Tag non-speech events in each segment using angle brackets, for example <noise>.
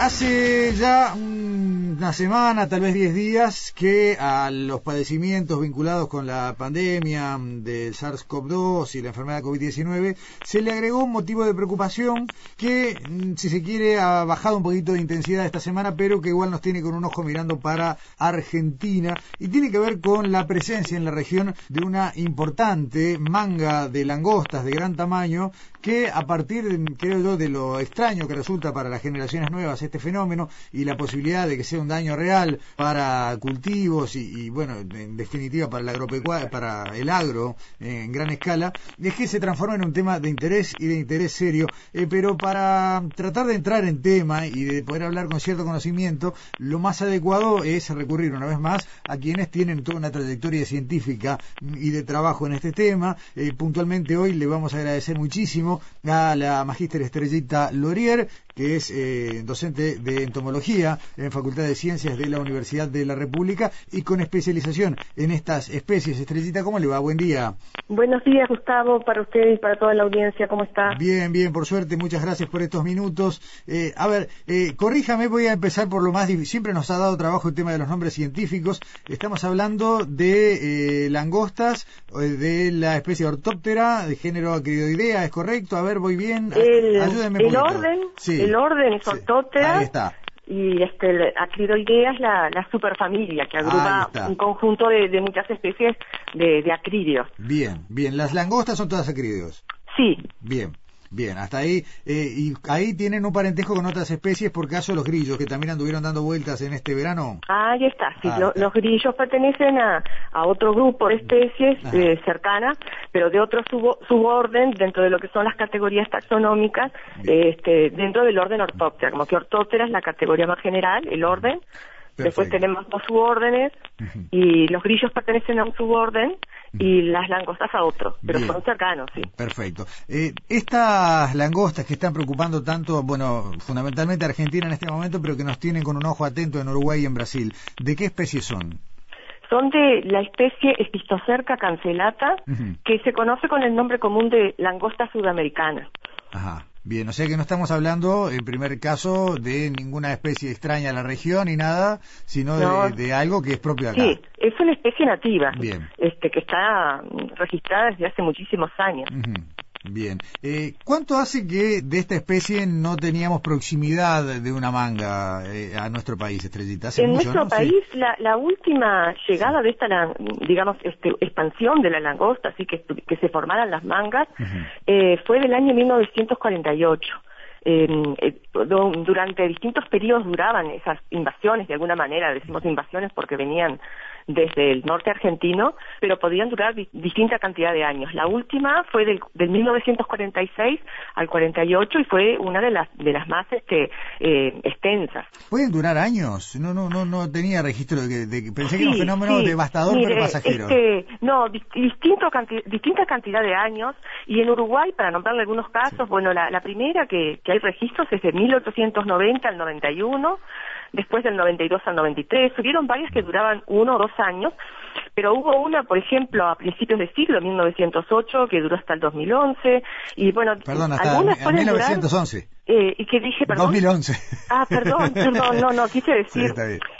Hace ya una semana, tal vez 10 días, que a los padecimientos vinculados con la pandemia del SARS-CoV-2 y la enfermedad COVID-19 se le agregó un motivo de preocupación que, mm, si se quiere, ha bajado un poquito de intensidad esta semana, pero que igual nos tiene con un ojo mirando para Argentina y tiene que ver con la presencia en la región de una importante manga de langostas de gran tamaño que a partir, creo yo, de lo extraño que resulta para las generaciones nuevas este fenómeno y la posibilidad de que sea un daño real para cultivos y, bueno, en definitiva para el para el agro en gran escala, es que se transforma en un tema de interés y de interés serio. Eh, pero para tratar de entrar en tema y de poder hablar con cierto conocimiento, lo más adecuado es recurrir una vez más a quienes tienen toda una trayectoria científica y de trabajo en este tema. Eh, puntualmente hoy le vamos a agradecer muchísimo a la magíster Estrellita Lorier, que es eh, docente de entomología en Facultad de Ciencias de la Universidad de la República y con especialización en estas especies. Estrellita, ¿cómo le va? Buen día. Buenos días, Gustavo, para usted y para toda la audiencia. ¿Cómo está? Bien, bien, por suerte. Muchas gracias por estos minutos. Eh, a ver, eh, corríjame, voy a empezar por lo más difícil. Siempre nos ha dado trabajo el tema de los nombres científicos. Estamos hablando de eh, langostas, de la especie ortóptera, de género acridoidea, ¿es correcto? A ver, voy bien. El, Ayúdeme el orden, sí el orden es ortóptera. Y este, acridoidea es la, superfamilia que agrupa un conjunto de, muchas especies de, de acridios. Bien, bien. ¿Las langostas son todas acridios? Sí. Bien. Bien, hasta ahí. Eh, y ahí tienen un parentesco con otras especies por caso los grillos, que también anduvieron dando vueltas en este verano. Ahí está, sí. Ah, los grillos pertenecen a, a, otro grupo de especies eh, cercanas, pero de otro suborden dentro de lo que son las categorías taxonómicas, este, dentro del orden ortóptera. Como que ortóptera es la categoría más general, el orden. Después tenemos dos subórdenes y los grillos pertenecen a un suborden y las langostas a otro, pero son cercanos, sí. Perfecto. Eh, estas langostas que están preocupando tanto, bueno, fundamentalmente a Argentina en este momento, pero que nos tienen con un ojo atento en Uruguay y en Brasil, ¿de qué especie son? Son de la especie Espistocerca cancelata, que se conoce con el nombre común de langosta sudamericana. Ajá. Bien, o sea que no estamos hablando, en primer caso, de ninguna especie extraña a la región ni nada, sino de, algo que es propio de acá. Sí, es una especie nativa, Bien. Este, que está registrada desde hace muchísimos años. Bien. Eh, ¿Cuánto hace que de esta especie no teníamos proximidad de una manga eh, a nuestro país, Estrellita? en nuestro país, la, última llegada de esta, digamos, este, expansión de la langosta, así que, que se formaran las mangas, eh, fue del año 1948. Eh, durante distintos periodos duraban esas invasiones, de alguna manera, decimos invasiones porque venían desde el norte argentino, pero podían durar distinta cantidad de años. La última fue del, del 1946 al 48 y fue una de las de las más este, eh, extensas. ¿Pueden durar años? No no no no tenía registro de que, pensé que era un fenómeno devastador pero pasajero. Este, no, distinto distinta cantidad de años y en Uruguay, para nombrarle algunos casos, bueno, la, la primera que, que hay registros es de 1890 al 91 después del 92 al 93, hubieron varias que duraban uno o dos años, pero hubo una, por ejemplo, a principios del siglo, 1908, que duró hasta el 2011, y bueno, perdón, hasta algunas 1911. Eh, ¿Y qué dije, perdón? 2011. Ah, perdón, perdón, no, no, quise decir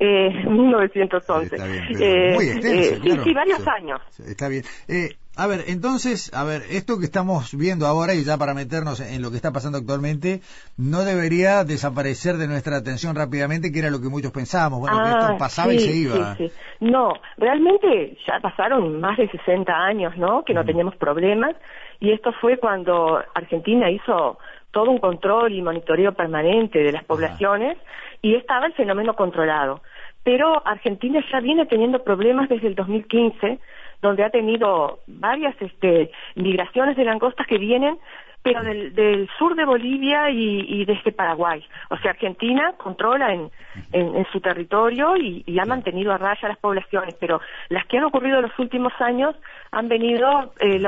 eh, 1911. Está bien, eh, muy extenso, eh, Sí, sí, varios años. Está bien. Eh, a ver, entonces, a ver, esto que estamos viendo ahora y ya para meternos en lo que está pasando actualmente, no debería desaparecer de nuestra atención rápidamente, que era lo que muchos pensábamos, bueno, que esto ah, pasaba y se iba. Sí, sí. No, realmente ya pasaron más de 60 años, ¿no? Que no teníamos problemas y esto fue cuando Argentina hizo todo un control y monitoreo permanente de las poblaciones y estaba el fenómeno controlado. Pero Argentina ya viene teniendo problemas desde el 2015 donde ha tenido varias este, migraciones de langostas que vienen pero del, del sur de Bolivia y, y desde Paraguay. O sea, Argentina controla en, en, su territorio y, ha mantenido a raya las poblaciones, pero las que han ocurrido en los últimos años han venido eh,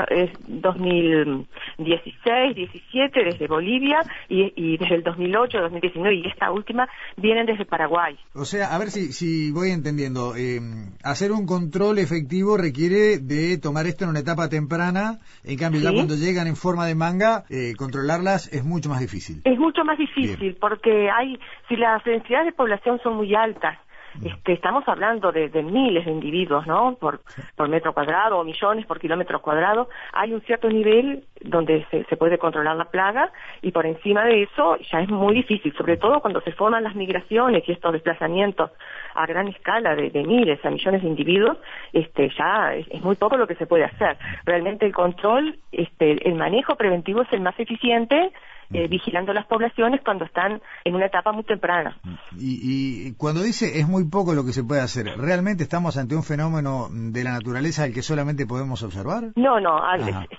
2016, 17 desde Bolivia y, desde el 2008, 2019 y esta última vienen desde Paraguay. O sea, a ver si, si voy entendiendo, eh, hacer un control efectivo requiere de tomar esto en una etapa temprana, en cambio ya cuando llegan en forma de manga, eh, controlarlas es mucho más difícil. Es mucho más difícil porque hay, si las densidades de población son muy altas, este, estamos hablando de, miles de individuos, ¿no? Por, por metro cuadrado o millones por kilómetro cuadrado. Hay un cierto nivel donde se, se, puede controlar la plaga y por encima de eso ya es muy difícil, sobre todo cuando se forman las migraciones y estos desplazamientos a gran escala de, miles a millones de individuos, este, ya es, muy poco lo que se puede hacer. Realmente el control, este, el manejo preventivo es el más eficiente eh, vigilando las poblaciones cuando están en una etapa muy temprana. Y, y, cuando dice es muy poco lo que se puede hacer, ¿realmente estamos ante un fenómeno de la naturaleza al que solamente podemos observar? No, no,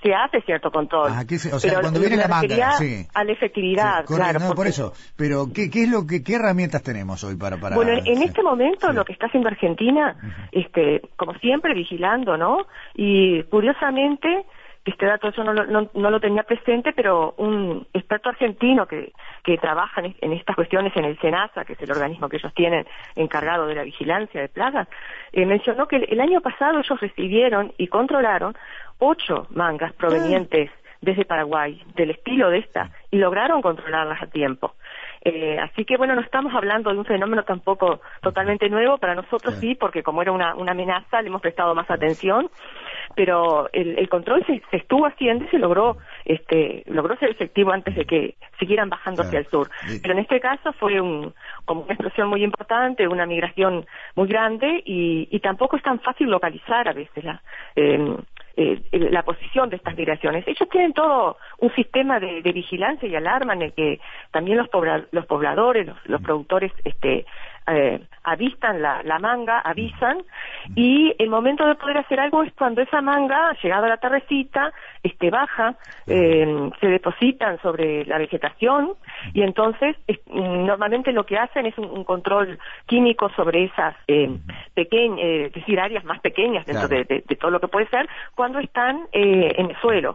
se hace cierto control. o sea, cuando viene la manga, sí. A la efectividad, claro. No, por eso. Pero, ¿qué, ¿qué, es lo que, qué herramientas tenemos hoy para...? para bueno, en este momento lo que está haciendo Argentina, este, como siempre, vigilando, ¿no? Y curiosamente este dato yo no lo, no, lo tenía presente, pero un experto argentino que, que trabaja en, estas cuestiones en el SENASA, que es el organismo que ellos tienen encargado de la vigilancia de plagas, eh, mencionó que el, año pasado ellos recibieron y controlaron ocho mangas provenientes desde Paraguay, del estilo de esta, y lograron controlarlas a tiempo. Eh, así que bueno, no estamos hablando de un fenómeno tampoco totalmente nuevo, para nosotros sí, porque como era una, una amenaza le hemos prestado más atención. Pero el, control se, estuvo haciendo y se logró este logró ser efectivo antes de que siguieran bajando hacia el sur. Pero en este caso fue un como una explosión muy importante una migración muy grande y, y tampoco es tan fácil localizar a veces la em, eh, la posición de estas migraciones. Ellos tienen todo un sistema de, vigilancia y alarma en el que también los, los pobladores, los, los productores este, eh, avistan la, la, manga, avisan, y el momento de poder hacer algo es cuando esa manga, llegada a la tardecita, este, baja, eh, se depositan sobre la vegetación, y entonces normalmente lo que hacen es un, control químico sobre esas eh, pequeñas, eh, es decir, áreas más pequeñas dentro de, todo lo que puede ser, cuando están eh, en el suelo.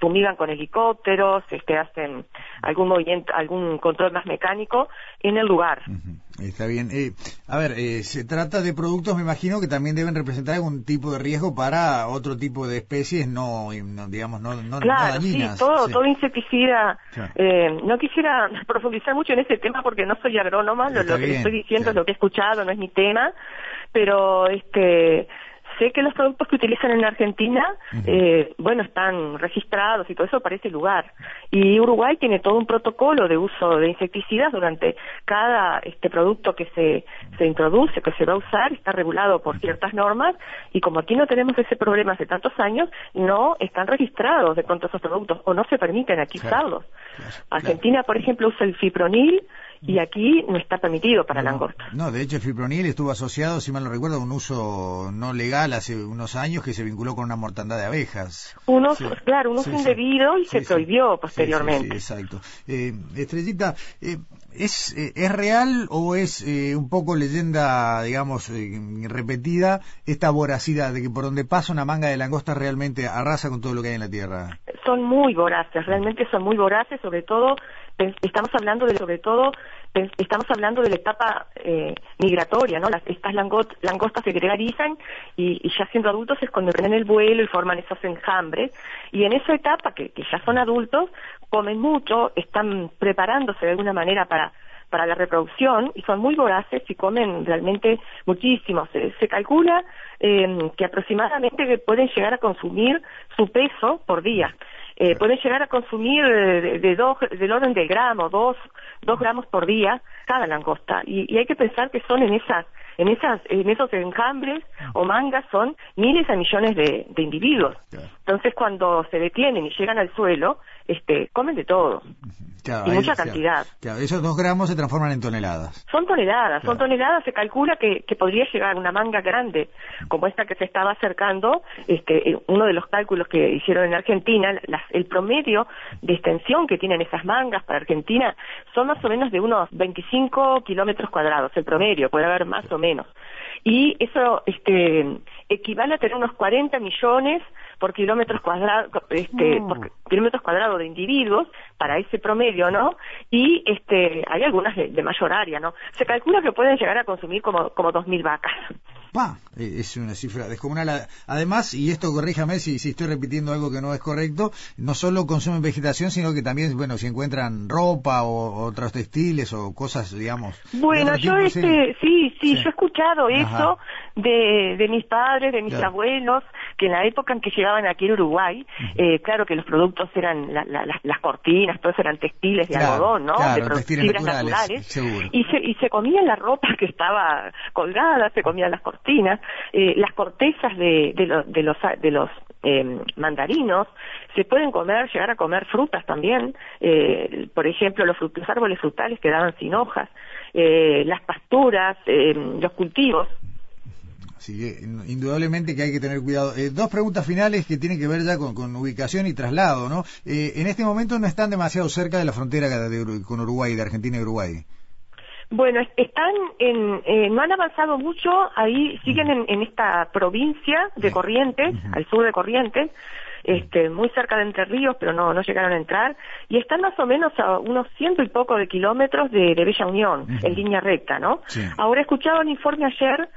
fumigan con helicópteros, este, hacen algún movimiento, algún control más mecánico en el lugar. Está bien. Eh, a ver, eh, se trata de productos, me imagino, que también deben representar algún tipo de riesgo para otro tipo de especies, no, digamos, no, no, claro, Sí, todo, todo insecticida. Eh, no quisiera <laughs> profundizar mucho en ese tema porque no soy agrónoma, lo, que estoy diciendo es lo que he escuchado, no es mi tema, pero este sé que los productos que utilizan en Argentina, eh, bueno, están registrados y todo eso para ese lugar. Y Uruguay tiene todo un protocolo de uso de insecticidas durante cada este producto que se, se introduce, que se va a usar, está regulado por ciertas normas y como aquí no tenemos ese problema hace tantos años, no están registrados de pronto esos productos o no se permiten aquí usarlos. Argentina, por ejemplo, usa el fipronil, y aquí no está permitido para no, langosta. No, de hecho el fipronil estuvo asociado, si mal no recuerdo, a un uso no legal hace unos años que se vinculó con una mortandad de abejas. Un claro, un uso indebido y se prohibió posteriormente. exacto. Eh, Estrellita, eh, ¿es, eh, ¿es real o es eh, un poco leyenda, digamos, repetida esta voracidad de que por donde pasa una manga de langosta realmente arrasa con todo lo que hay en la tierra? Son muy voraces, realmente son muy voraces, sobre todo estamos hablando de sobre todo estamos hablando de la etapa eh, migratoria, ¿no? Las, estas langostas se gregarizan y, ya siendo adultos es cuando prenden el vuelo y forman esos enjambres y en esa etapa que, ya son adultos comen mucho, están preparándose de alguna manera para para la reproducción y son muy voraces y comen realmente muchísimo. Se, calcula eh, que aproximadamente pueden llegar a consumir su peso por día eh, pueden llegar a consumir de, de, dos, del orden del gramo, dos, dos gramos por día cada langosta. Y, y hay que pensar que son en esas en esas en esos enjambres o mangas son miles a millones de, de individuos. Entonces cuando se detienen y llegan al suelo, este, comen de todo. y mucha cantidad. esos dos gramos se transforman en toneladas. Son toneladas, son toneladas. Se calcula que, que, podría llegar una manga grande como esta que se estaba acercando. Este, eh, uno de los cálculos que hicieron en Argentina, el promedio de extensión que tienen esas mangas para Argentina son más o menos de unos 25 kilómetros cuadrados. El promedio puede haber más o menos. Y eso, este, equivale a tener unos 40 millones por kilómetros cuadrados, este, por kilómetros cuadrados de individuos para ese promedio, ¿no? Y este, hay algunas de, mayor área, ¿no? Se calcula que pueden llegar a consumir como, como 2.000 vacas. Pa, e, es una cifra descomunal. Además, y esto corríjame si, si estoy repitiendo algo que no es correcto, no solo consumen vegetación, sino que también, bueno, si encuentran ropa o otros textiles o cosas, digamos. Bueno, yo este, sí, sí, yo he escuchado eso de, de mis padres, de mis abuelos, que en la época en que llegaban aquí en Uruguay, eh, claro que los productos eran las cortinas, todos eran textiles de algodón, ¿no? de fibras naturales. Y se, y se comían la ropa que estaba colgada, se comían las cortinas, eh, las cortezas de, de, de los, de los eh, mandarinos, se pueden comer, llegar a comer frutas también, eh, por ejemplo, los, los, árboles frutales quedaban sin hojas, eh, las pasturas, eh, los cultivos, indudablemente que hay que tener cuidado. Eh, dos preguntas finales que tienen que ver ya con, ubicación y traslado, ¿no? Eh, en este momento no están demasiado cerca de la frontera con Uruguay, de Argentina y Uruguay. Bueno, están en, eh, no han avanzado mucho, ahí siguen en, esta provincia de Corrientes, al sur de Corrientes, este, muy cerca de Entre Ríos, pero no, no llegaron a entrar, y están más o menos a unos ciento y poco de kilómetros de, Bella Unión, en línea recta, ¿no? Ahora escuchaba un informe ayer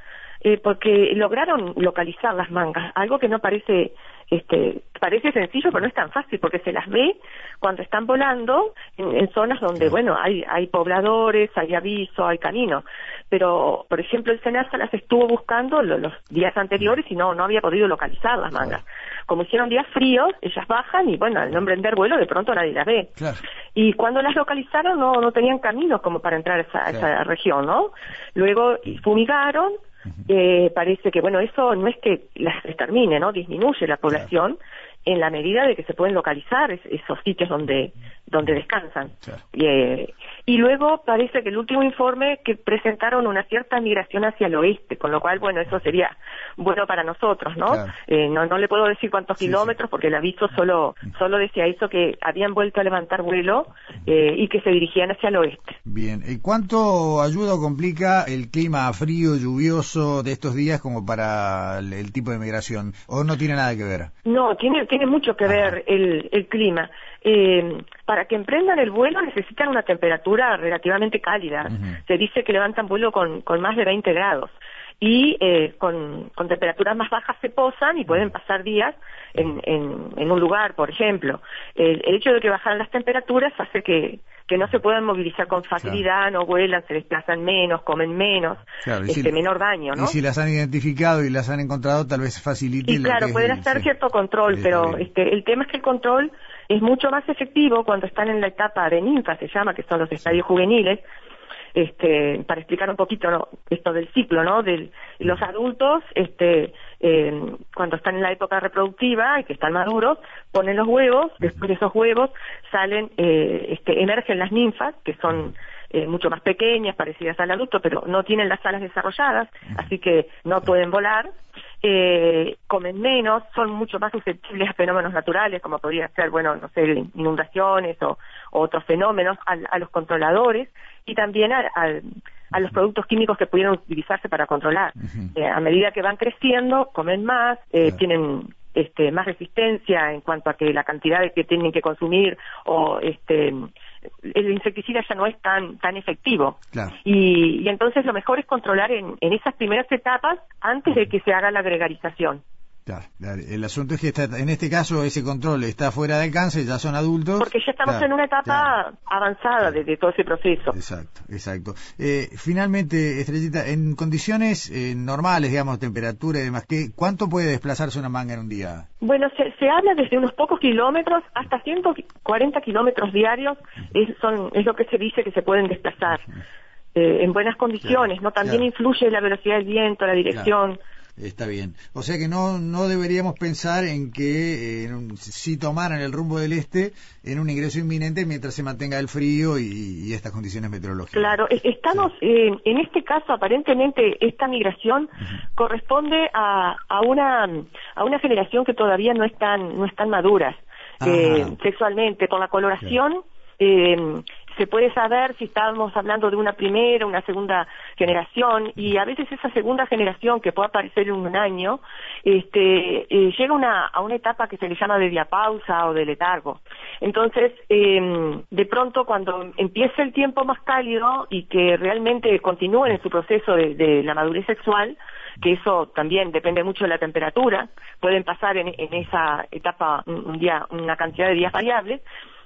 eh, porque lograron localizar las mangas, algo que no parece, este, parece sencillo, pero no es tan fácil, porque se las ve cuando están volando en, zonas donde, bueno, hay, hay pobladores, hay aviso, hay camino, pero, por ejemplo, el SENASA las estuvo buscando los, días anteriores y no, no había podido localizar las mangas. Como hicieron días fríos, ellas bajan y, bueno, al no emprender vuelo, de pronto nadie las ve. Y cuando las localizaron, no, no tenían caminos como para entrar a esa, a esa región, ¿no? Luego fumigaron, eh, parece que, bueno, eso no es que las extermine, ¿no? Disminuye la población en la medida de que se pueden localizar esos sitios donde, donde descansan. Eh, y luego parece que el último informe que presentaron una cierta migración hacia el oeste, con lo cual, bueno, eso sería bueno para nosotros, ¿no? Eh, no, no le puedo decir cuántos kilómetros porque el aviso solo, solo decía eso, que habían vuelto a levantar vuelo eh, y que se dirigían hacia el oeste. Bien, ¿y cuánto ayuda o complica el clima frío, lluvioso de estos días como para el, tipo de migración? ¿O no tiene nada que ver? No, tiene, tiene mucho que ver el, el clima. Eh, para que emprendan el vuelo necesitan una temperatura relativamente cálida. Se dice que levantan vuelo con, con más de 20 grados y eh, con, con, temperaturas más bajas se posan y pueden pasar días en, en, un lugar, por ejemplo. El, hecho de que bajan las temperaturas hace que, que no se puedan movilizar con facilidad, no vuelan, se desplazan menos, comen menos, este, menor daño, ¿no? Y si las han identificado y las han encontrado, tal vez facilite. Y claro, pueden hacer cierto control, pero este, el tema es que el control es mucho más efectivo cuando están en la etapa de ninfa, se llama, que son los estadios juveniles, este, para explicar un poquito esto del ciclo, ¿no? De los adultos, este, eh, cuando están en la época reproductiva y que están maduros, ponen los huevos, después de esos huevos salen, eh, este, emergen las ninfas, que son eh, mucho más pequeñas, parecidas al adulto, pero no tienen las alas desarrolladas, así que no pueden volar, eh, comen menos, son mucho más susceptibles a fenómenos naturales, como podría ser, bueno, no sé, inundaciones o, otros fenómenos, a, los controladores y también a, los productos químicos que pudieran utilizarse para controlar. Eh, a medida que van creciendo, comen más, eh, tienen este, más resistencia en cuanto a que la cantidad de que tienen que consumir o este el insecticida ya no es tan tan efectivo. Y, entonces lo mejor es controlar en, en esas primeras etapas antes de que se haga la gregarización el asunto es que está, en este caso ese control está fuera de alcance, ya son adultos. Porque ya estamos en una etapa avanzada de, todo ese proceso. Exacto, exacto. Eh, finalmente, Estrellita, en condiciones eh, normales, digamos, temperatura y demás, ¿qué, ¿cuánto puede desplazarse una manga en un día? Bueno, se, habla desde unos pocos kilómetros hasta 140 kilómetros diarios, es, son, es lo que se dice que se pueden desplazar. Eh, en buenas condiciones, ¿no? También influye la velocidad del viento, la dirección. Está bien. O sea que no, no deberíamos pensar en que eh, si tomaran el rumbo del este en un ingreso inminente mientras se mantenga el frío y, estas condiciones meteorológicas. Claro, estamos, en este caso aparentemente esta migración corresponde a, a, una, a una generación que todavía no están, no están maduras eh, sexualmente, con la coloración. Eh, se puede saber si estamos hablando de una primera, una segunda generación, y a veces esa segunda generación que puede aparecer en un año, este, eh, llega una, a una etapa que se le llama de diapausa o de letargo. Entonces, em, de pronto cuando empieza el tiempo más cálido y que realmente continúen en su proceso de, la madurez sexual, que eso también depende mucho de la temperatura, pueden pasar en, en esa etapa un día, una cantidad de días variables,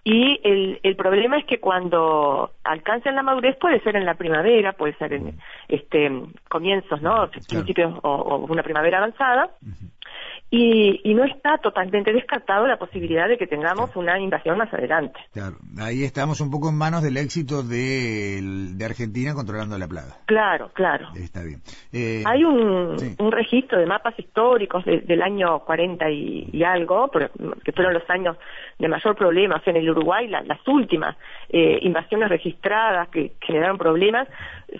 y el, el problema es que cuando alcancen la madurez puede ser en la primavera, puede ser en este comienzos, ¿no? Principios o, una primavera avanzada. Y, y, no está totalmente descartado la posibilidad de que tengamos una invasión más adelante. Claro, ahí estamos un poco en manos del éxito de, de Argentina controlando la plaga. Claro, claro. Está bien. Eh, Hay un, un, registro de mapas históricos del año 40 y, algo, que fueron los años de mayor problema. O sea, en el Uruguay las últimas eh, invasiones registradas que generaron problemas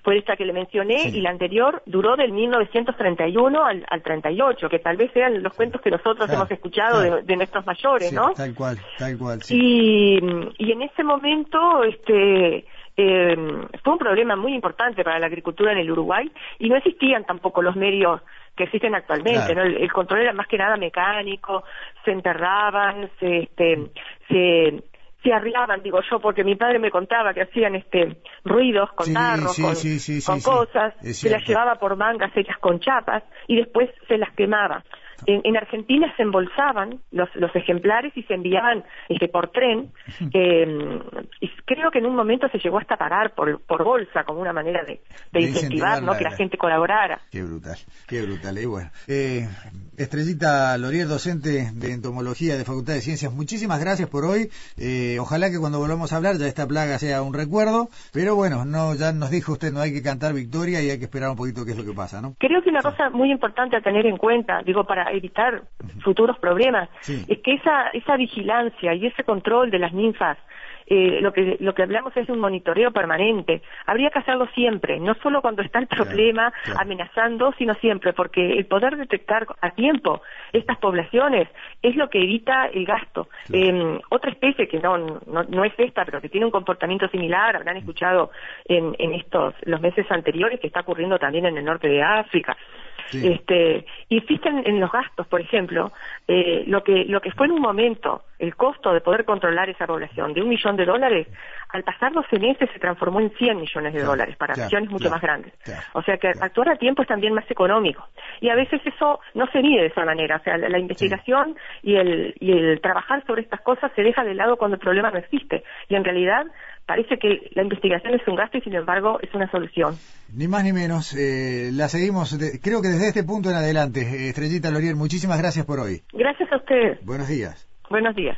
fue esta que le mencioné y la anterior duró del 1931 al, al 38, que tal vez sean los que nosotros hemos escuchado de, nuestros mayores, ¿no? Tal cual, tal cual. Y, y en ese momento, este, eh, fue un problema muy importante para la agricultura en el Uruguay y no existían tampoco los medios que existen actualmente, ¿no? El, control era más que nada mecánico, se enterraban, se, este, se se arriaban, digo yo, porque mi padre me contaba que hacían este ruidos con tarros, con, cosas, se las llevaba por mangas hechas con chapas y después se las quemaba. En, Argentina se embolsaban los, los, ejemplares y se enviaban este, por tren. Eh, y creo que en un momento se llegó hasta pagar por, por bolsa como una manera de, incentivar, ¿no? que la gente colaborara. Qué brutal, qué brutal. Y bueno, eh, Estrellita Lorier, docente de entomología de Facultad de Ciencias, muchísimas gracias por hoy. Eh, ojalá que cuando volvamos a hablar ya esta plaga sea un recuerdo, pero bueno, no ya nos dijo usted no hay que cantar victoria y hay que esperar un poquito qué es lo que pasa, ¿no? Creo que una cosa muy importante a tener en cuenta, digo, para evitar futuros problemas, es que esa, esa vigilancia y ese control de las ninfas eh, lo que lo que hablamos es un monitoreo permanente. Habría que hacerlo siempre, no solo cuando está el problema amenazando, sino siempre, porque el poder detectar a tiempo estas poblaciones es lo que evita el gasto. Em, otra especie que no, no, es esta, pero que tiene un comportamiento similar, habrán escuchado en, en estos los meses anteriores que está ocurriendo también en el norte de África. Este, y existen en los gastos, por ejemplo, eh, lo que lo que fue en un momento el costo de poder controlar esa población de un millón de dólares, al pasar 12 meses se transformó en 100 millones de dólares para acciones mucho más grandes. o sea que actuar a tiempo es también más económico. Y a veces eso no se mide de esa manera. O sea, la, investigación y el, y el trabajar sobre estas cosas se deja de lado cuando el problema no existe. Y en realidad parece que la investigación es un gasto y sin embargo es una solución. Ni más ni menos. Eh, la seguimos, creo que desde este punto en adelante. Estrellita Lorier, muchísimas gracias por hoy. Gracias a ustedes. Buenos días. Buenos días.